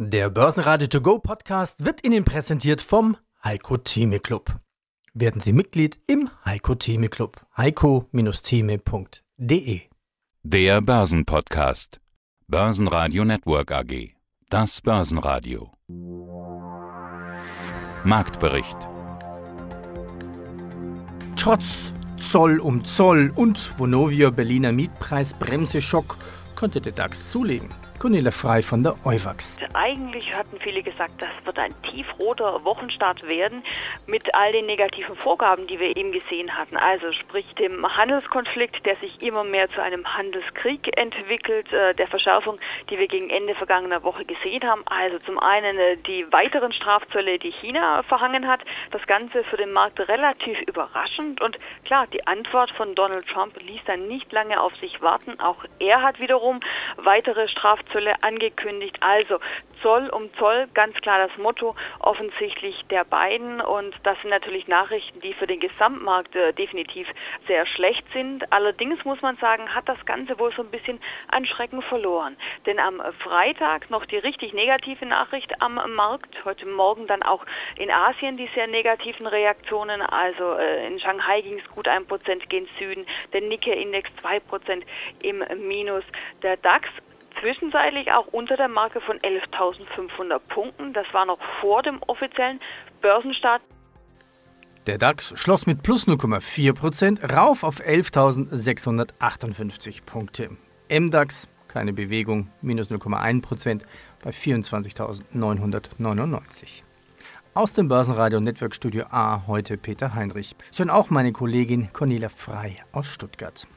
Der Börsenradio To Go Podcast wird Ihnen präsentiert vom Heiko Theme Club. Werden Sie Mitglied im Heiko Theme Club. heiko-theme.de Der Börsenpodcast. Börsenradio Network AG. Das Börsenradio. Marktbericht. Trotz Zoll um Zoll und Vonovia Berliner Mietpreisbremse Schock konnte der DAX zulegen. Cornelia Frei von der Euwax. Eigentlich hatten viele gesagt, das wird ein tiefroter Wochenstart werden mit all den negativen Vorgaben, die wir eben gesehen hatten. Also sprich dem Handelskonflikt, der sich immer mehr zu einem Handelskrieg entwickelt, äh, der Verschärfung, die wir gegen Ende vergangener Woche gesehen haben. Also zum einen äh, die weiteren Strafzölle, die China verhangen hat. Das Ganze für den Markt relativ überraschend und klar, die Antwort von Donald Trump ließ dann nicht lange auf sich warten. Auch er hat wiederum weitere Strafzölle Strafzölle angekündigt. Also Zoll um Zoll, ganz klar das Motto offensichtlich der beiden. Und das sind natürlich Nachrichten, die für den Gesamtmarkt äh, definitiv sehr schlecht sind. Allerdings muss man sagen, hat das Ganze wohl so ein bisschen an Schrecken verloren. Denn am Freitag noch die richtig negative Nachricht am Markt. Heute Morgen dann auch in Asien die sehr negativen Reaktionen. Also äh, in Shanghai ging es gut ein Prozent gen Süden, der Nikkei-Index zwei Prozent im Minus. Der DAX zwischenzeitlich auch unter der Marke von 11.500 Punkten. Das war noch vor dem offiziellen Börsenstart. Der DAX schloss mit plus 0,4% rauf auf 11.658 Punkte. MDAX keine Bewegung, minus 0,1% bei 24.999. Aus dem Börsenradio Network Studio A heute Peter Heinrich. Sondern auch meine Kollegin Cornelia Frei aus Stuttgart.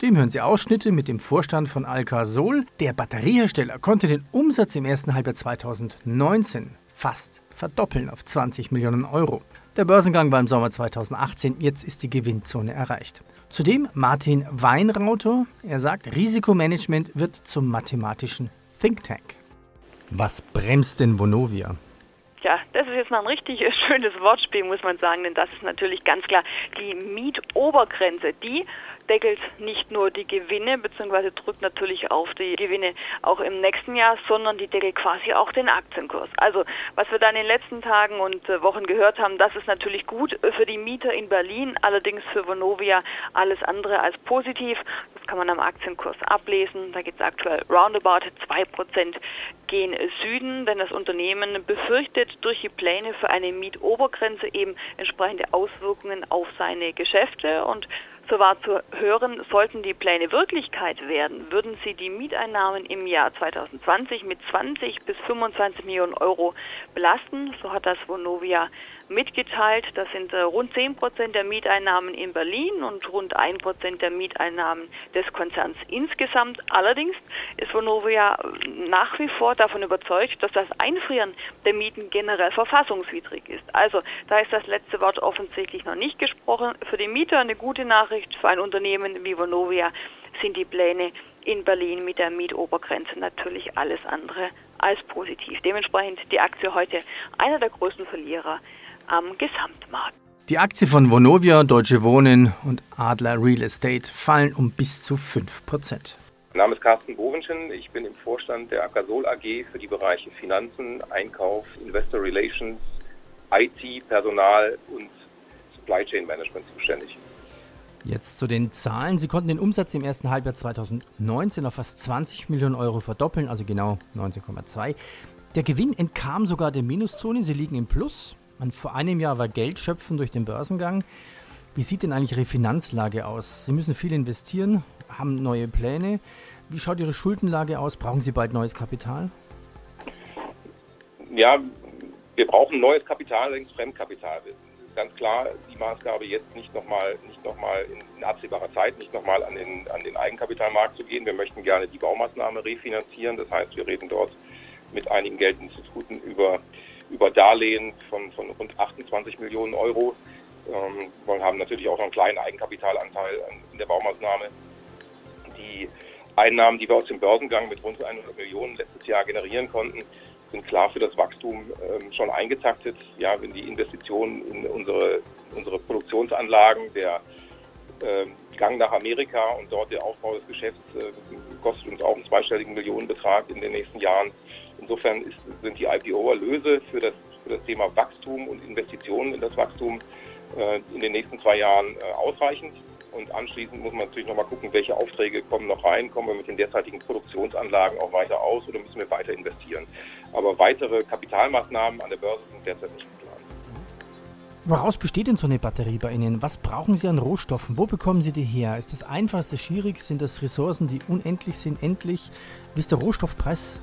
Zudem hören Sie Ausschnitte mit dem Vorstand von Alcasol. Der Batteriehersteller konnte den Umsatz im ersten Halbjahr 2019 fast verdoppeln auf 20 Millionen Euro. Der Börsengang war im Sommer 2018, jetzt ist die Gewinnzone erreicht. Zudem Martin Weinrauter, er sagt, Risikomanagement wird zum mathematischen Think Tank. Was bremst denn Vonovia? Ja, das ist jetzt mal ein richtig schönes Wortspiel, muss man sagen, denn das ist natürlich ganz klar die Mietobergrenze. Die deckelt nicht nur die Gewinne, beziehungsweise drückt natürlich auf die Gewinne auch im nächsten Jahr, sondern die deckelt quasi auch den Aktienkurs. Also, was wir da in den letzten Tagen und äh, Wochen gehört haben, das ist natürlich gut für die Mieter in Berlin, allerdings für Vonovia alles andere als positiv. Das kann man am Aktienkurs ablesen. Da geht es aktuell roundabout 2% gehen Süden, denn das Unternehmen befürchtet durch die Pläne für eine Mietobergrenze eben entsprechende Auswirkungen auf seine Geschäfte und so war zu hören, sollten die Pläne Wirklichkeit werden, würden sie die Mieteinnahmen im Jahr 2020 mit 20 bis 25 Millionen Euro belasten. So hat das Vonovia mitgeteilt. Das sind äh, rund 10 Prozent der Mieteinnahmen in Berlin und rund 1 Prozent der Mieteinnahmen des Konzerns insgesamt. Allerdings ist Vonovia äh, nach wie vor davon überzeugt, dass das Einfrieren der Mieten generell verfassungswidrig ist. Also da ist das letzte Wort offensichtlich noch nicht gesprochen. Für die Mieter eine gute Nachricht, für ein Unternehmen wie Vonovia sind die Pläne in Berlin mit der Mietobergrenze natürlich alles andere als positiv. Dementsprechend die Aktie heute einer der größten Verlierer am Gesamtmarkt. Die Aktie von Vonovia, Deutsche Wohnen und Adler Real Estate fallen um bis zu 5% mein Name ist Carsten Bovenschen. Ich bin im Vorstand der Acasol AG für die Bereiche Finanzen, Einkauf, Investor Relations, IT, Personal und Supply Chain Management zuständig. Jetzt zu den Zahlen. Sie konnten den Umsatz im ersten Halbjahr 2019 auf fast 20 Millionen Euro verdoppeln, also genau 19,2. Der Gewinn entkam sogar der Minuszone. Sie liegen im Plus. Man, vor einem Jahr war Geld schöpfen durch den Börsengang. Wie sieht denn eigentlich Ihre Finanzlage aus? Sie müssen viel investieren, haben neue Pläne. Wie schaut Ihre Schuldenlage aus? Brauchen Sie bald neues Kapital? Ja, wir brauchen neues Kapital, allerdings Fremdkapital. Ganz klar die Maßgabe, jetzt nicht nochmal noch mal in, in absehbarer Zeit nicht nochmal an den, an den Eigenkapitalmarkt zu gehen. Wir möchten gerne die Baumaßnahme refinanzieren. Das heißt, wir reden dort mit einigen Geldinstituten über über Darlehen von, von rund 28 Millionen Euro. Ähm, wir haben natürlich auch noch einen kleinen Eigenkapitalanteil in der Baumaßnahme. Die Einnahmen, die wir aus dem Börsengang mit rund 100 Millionen letztes Jahr generieren konnten, sind klar für das Wachstum ähm, schon eingetaktet. Ja, wenn die Investitionen in unsere, unsere Produktionsanlagen, der, ähm, Gang nach Amerika und dort der Aufbau des Geschäfts äh, kostet uns auch einen zweistelligen Millionenbetrag in den nächsten Jahren. Insofern ist, sind die IPO-Erlöse für das, für das Thema Wachstum und Investitionen in das Wachstum äh, in den nächsten zwei Jahren äh, ausreichend. Und anschließend muss man natürlich nochmal gucken, welche Aufträge kommen noch rein, kommen wir mit den derzeitigen Produktionsanlagen auch weiter aus oder müssen wir weiter investieren. Aber weitere Kapitalmaßnahmen an der Börse sind derzeit nicht geplant. Woraus besteht denn so eine Batterie bei Ihnen? Was brauchen Sie an Rohstoffen? Wo bekommen Sie die her? Ist das einfach, ist das schwierig? Sind das Ressourcen, die unendlich sind, endlich? Wie ist der Rohstoffpreis?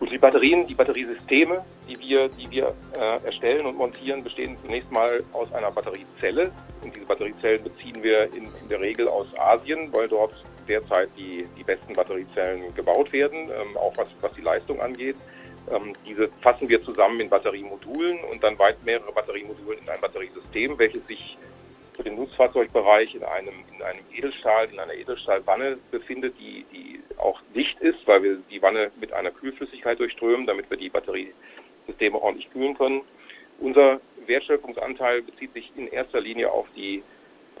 Gut, die Batterien, die Batteriesysteme, die wir, die wir äh, erstellen und montieren, bestehen zunächst mal aus einer Batteriezelle. Und diese Batteriezellen beziehen wir in, in der Regel aus Asien, weil dort derzeit die, die besten Batteriezellen gebaut werden, ähm, auch was, was die Leistung angeht. Ähm, diese fassen wir zusammen in Batteriemodulen und dann weit mehrere Batteriemodulen in ein Batteriesystem, welches sich für den Nutzfahrzeugbereich in einem, in einem Edelstahl, in einer Edelstahlwanne befindet, die, die auch dicht ist, weil wir die Wanne mit einer Kühlflüssigkeit durchströmen, damit wir die Batteriesysteme ordentlich kühlen können. Unser Wertschöpfungsanteil bezieht sich in erster Linie auf die,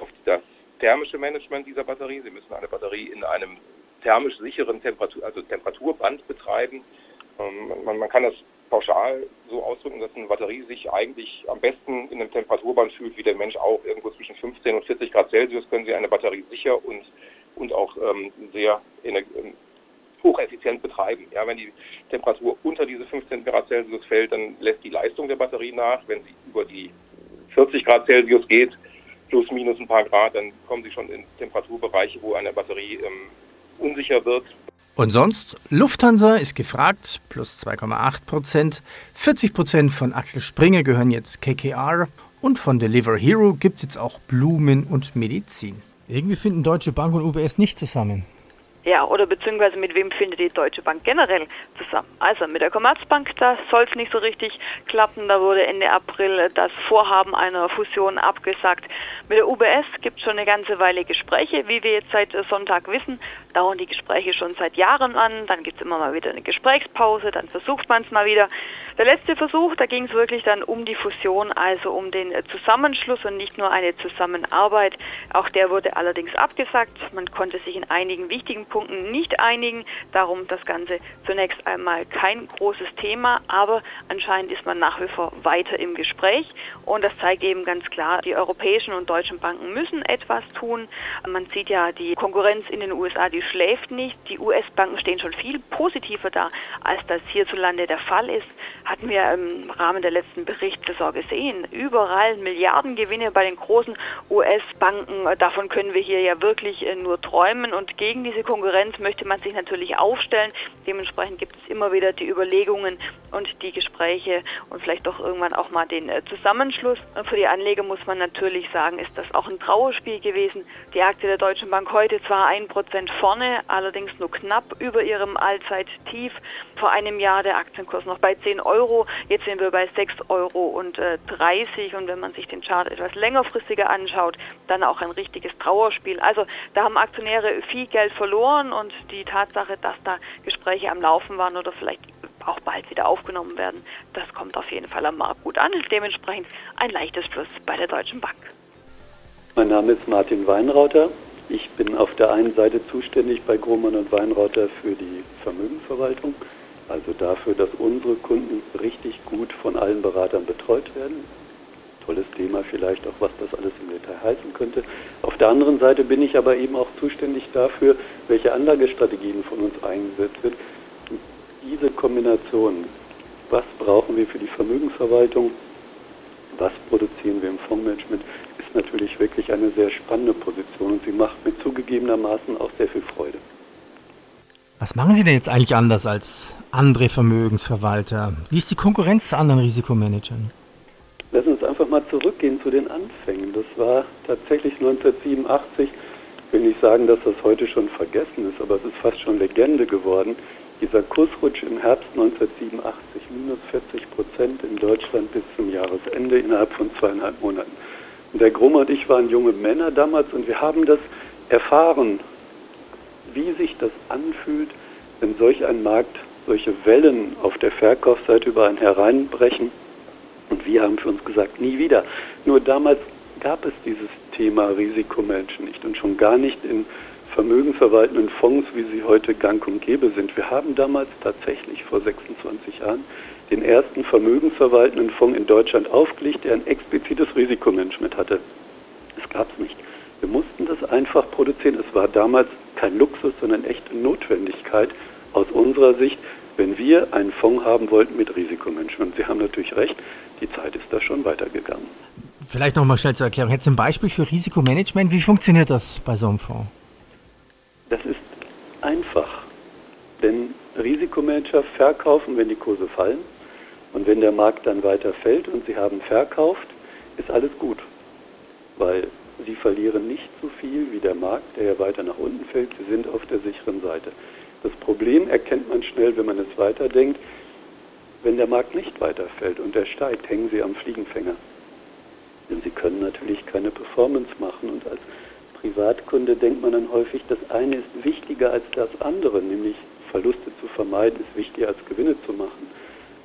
auf das thermische Management dieser Batterie. Sie müssen eine Batterie in einem thermisch sicheren Temperatur, also Temperaturband betreiben. Kann das pauschal so ausdrücken, dass eine Batterie sich eigentlich am besten in einem Temperaturband fühlt, wie der Mensch auch. Irgendwo zwischen 15 und 40 Grad Celsius können Sie eine Batterie sicher und, und auch ähm, sehr ähm, hocheffizient betreiben. Ja, wenn die Temperatur unter diese 15 Grad Celsius fällt, dann lässt die Leistung der Batterie nach. Wenn sie über die 40 Grad Celsius geht, plus minus ein paar Grad, dann kommen sie schon in Temperaturbereiche, wo eine Batterie ähm, unsicher wird. Und sonst, Lufthansa ist gefragt, plus 2,8 Prozent. 40 Prozent von Axel Springer gehören jetzt KKR. Und von Deliver Hero gibt es jetzt auch Blumen und Medizin. Irgendwie finden Deutsche Bank und UBS nicht zusammen. Ja, oder beziehungsweise mit wem findet die Deutsche Bank generell zusammen? Also mit der Commerzbank, da soll es nicht so richtig klappen. Da wurde Ende April das Vorhaben einer Fusion abgesagt. Mit der UBS gibt es schon eine ganze Weile Gespräche. Wie wir jetzt seit Sonntag wissen, dauern die Gespräche schon seit Jahren an. Dann gibt es immer mal wieder eine Gesprächspause, dann versucht man es mal wieder. Der letzte Versuch, da ging es wirklich dann um die Fusion, also um den Zusammenschluss und nicht nur eine Zusammenarbeit. Auch der wurde allerdings abgesagt. Man konnte sich in einigen wichtigen Punkten nicht einigen. Darum das Ganze zunächst einmal kein großes Thema, aber anscheinend ist man nach wie vor weiter im Gespräch. Und das zeigt eben ganz klar, die europäischen und deutschen Banken müssen etwas tun. Man sieht ja, die Konkurrenz in den USA, die schläft nicht. Die US-Banken stehen schon viel positiver da, als das hierzulande der Fall ist hatten wir im Rahmen der letzten Berichtssaison gesehen. Überall Milliardengewinne bei den großen US-Banken. Davon können wir hier ja wirklich äh, nur träumen. Und gegen diese Konkurrenz möchte man sich natürlich aufstellen. Dementsprechend gibt es immer wieder die Überlegungen und die Gespräche und vielleicht doch irgendwann auch mal den äh, Zusammenschluss. Und für die Anleger muss man natürlich sagen, ist das auch ein Trauerspiel gewesen. Die Aktie der Deutschen Bank heute zwar ein Prozent vorne, allerdings nur knapp über ihrem Allzeittief. Vor einem Jahr der Aktienkurs noch bei 10 Euro. Euro. Jetzt sind wir bei 6,30 Euro und, äh, und wenn man sich den Chart etwas längerfristiger anschaut, dann auch ein richtiges Trauerspiel. Also da haben Aktionäre viel Geld verloren und die Tatsache, dass da Gespräche am Laufen waren oder vielleicht auch bald wieder aufgenommen werden, das kommt auf jeden Fall am Markt gut an. Dementsprechend ein leichtes Plus bei der Deutschen Bank. Mein Name ist Martin Weinrauter. Ich bin auf der einen Seite zuständig bei Grohmann und Weinrauter für die Vermögensverwaltung also dafür, dass unsere Kunden richtig gut von allen Beratern betreut werden. Tolles Thema vielleicht auch, was das alles im Detail heißen könnte. Auf der anderen Seite bin ich aber eben auch zuständig dafür, welche Anlagestrategien von uns eingesetzt wird. Diese Kombination, was brauchen wir für die Vermögensverwaltung, was produzieren wir im Fondsmanagement, ist natürlich wirklich eine sehr spannende Position und sie macht mir zugegebenermaßen auch sehr viel Freude. Was machen Sie denn jetzt eigentlich anders als andere Vermögensverwalter? Wie ist die Konkurrenz zu anderen Risikomanagern? Lass uns einfach mal zurückgehen zu den Anfängen. Das war tatsächlich 1987. Ich will nicht sagen, dass das heute schon vergessen ist, aber es ist fast schon Legende geworden. Dieser Kursrutsch im Herbst 1987, minus 40 Prozent in Deutschland bis zum Jahresende innerhalb von zweieinhalb Monaten. Und der Grumm und ich waren junge Männer damals und wir haben das erfahren wie sich das anfühlt, wenn solch ein Markt solche Wellen auf der Verkaufsseite über einen hereinbrechen. Und wir haben für uns gesagt, nie wieder. Nur damals gab es dieses Thema Risikomenschen nicht und schon gar nicht in vermögenverwaltenden Fonds, wie sie heute gang und gäbe sind. Wir haben damals tatsächlich vor 26 Jahren den ersten vermögensverwaltenden Fonds in Deutschland aufgelegt, der ein explizites Risikomanagement hatte. Das gab es nicht. Einfach produzieren. Es war damals kein Luxus, sondern echte Notwendigkeit aus unserer Sicht, wenn wir einen Fonds haben wollten mit Risikomanagement. Sie haben natürlich recht, die Zeit ist da schon weitergegangen. Vielleicht noch mal schnell zur Erklärung. Du ein Beispiel für Risikomanagement? Wie funktioniert das bei so einem Fonds? Das ist einfach. Denn Risikomanager verkaufen, wenn die Kurse fallen. Und wenn der Markt dann weiter fällt und sie haben verkauft, ist alles gut. Weil sie verlieren nicht so viel wie der Markt, der ja weiter nach unten fällt. Sie sind auf der sicheren Seite. Das Problem erkennt man schnell, wenn man es weiterdenkt. Wenn der Markt nicht weiterfällt und er steigt, hängen sie am Fliegenfänger. Denn sie können natürlich keine Performance machen und als Privatkunde denkt man dann häufig, das eine ist wichtiger als das andere, nämlich Verluste zu vermeiden ist wichtiger als Gewinne zu machen.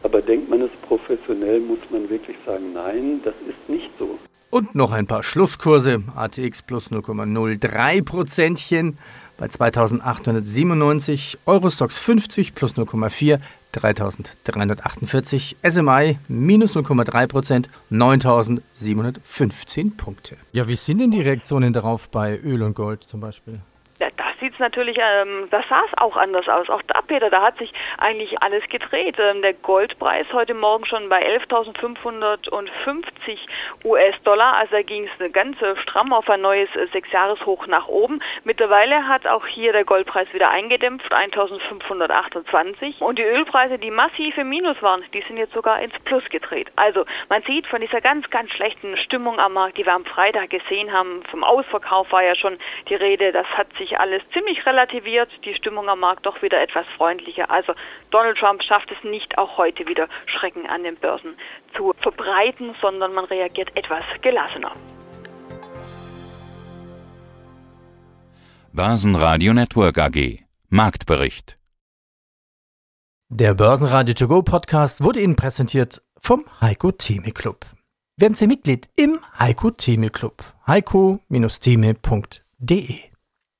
Aber denkt man es professionell, muss man wirklich sagen, nein, das ist nicht so. Und noch ein paar Schlusskurse. ATX plus 0,03 Prozentchen bei 2897, Eurostox 50 plus 0,4, 3348, SMI minus 0,3 Prozent, 9715 Punkte. Ja, wie sind denn die Reaktionen darauf bei Öl und Gold zum Beispiel? Ja, da sieht es natürlich, ähm, da sah es auch anders aus. Auch da, Peter, da hat sich eigentlich alles gedreht. Ähm, der Goldpreis heute Morgen schon bei 11.550 US-Dollar. Also da ging es ganz äh, stramm auf ein neues äh, Sechsjahreshoch nach oben. Mittlerweile hat auch hier der Goldpreis wieder eingedämpft, 1.528. Und die Ölpreise, die massiv im Minus waren, die sind jetzt sogar ins Plus gedreht. Also man sieht von dieser ganz, ganz schlechten Stimmung am Markt, die wir am Freitag gesehen haben, vom Ausverkauf war ja schon die Rede, das hat sich alles ziemlich relativiert, die Stimmung am Markt doch wieder etwas freundlicher. Also Donald Trump schafft es nicht, auch heute wieder Schrecken an den Börsen zu verbreiten, sondern man reagiert etwas gelassener. Börsenradio Network AG Marktbericht Der Börsenradio To Go Podcast wurde Ihnen präsentiert vom Heiko Theme Club. Werden Sie Mitglied im Heiko Theme Club. heiko-theme.de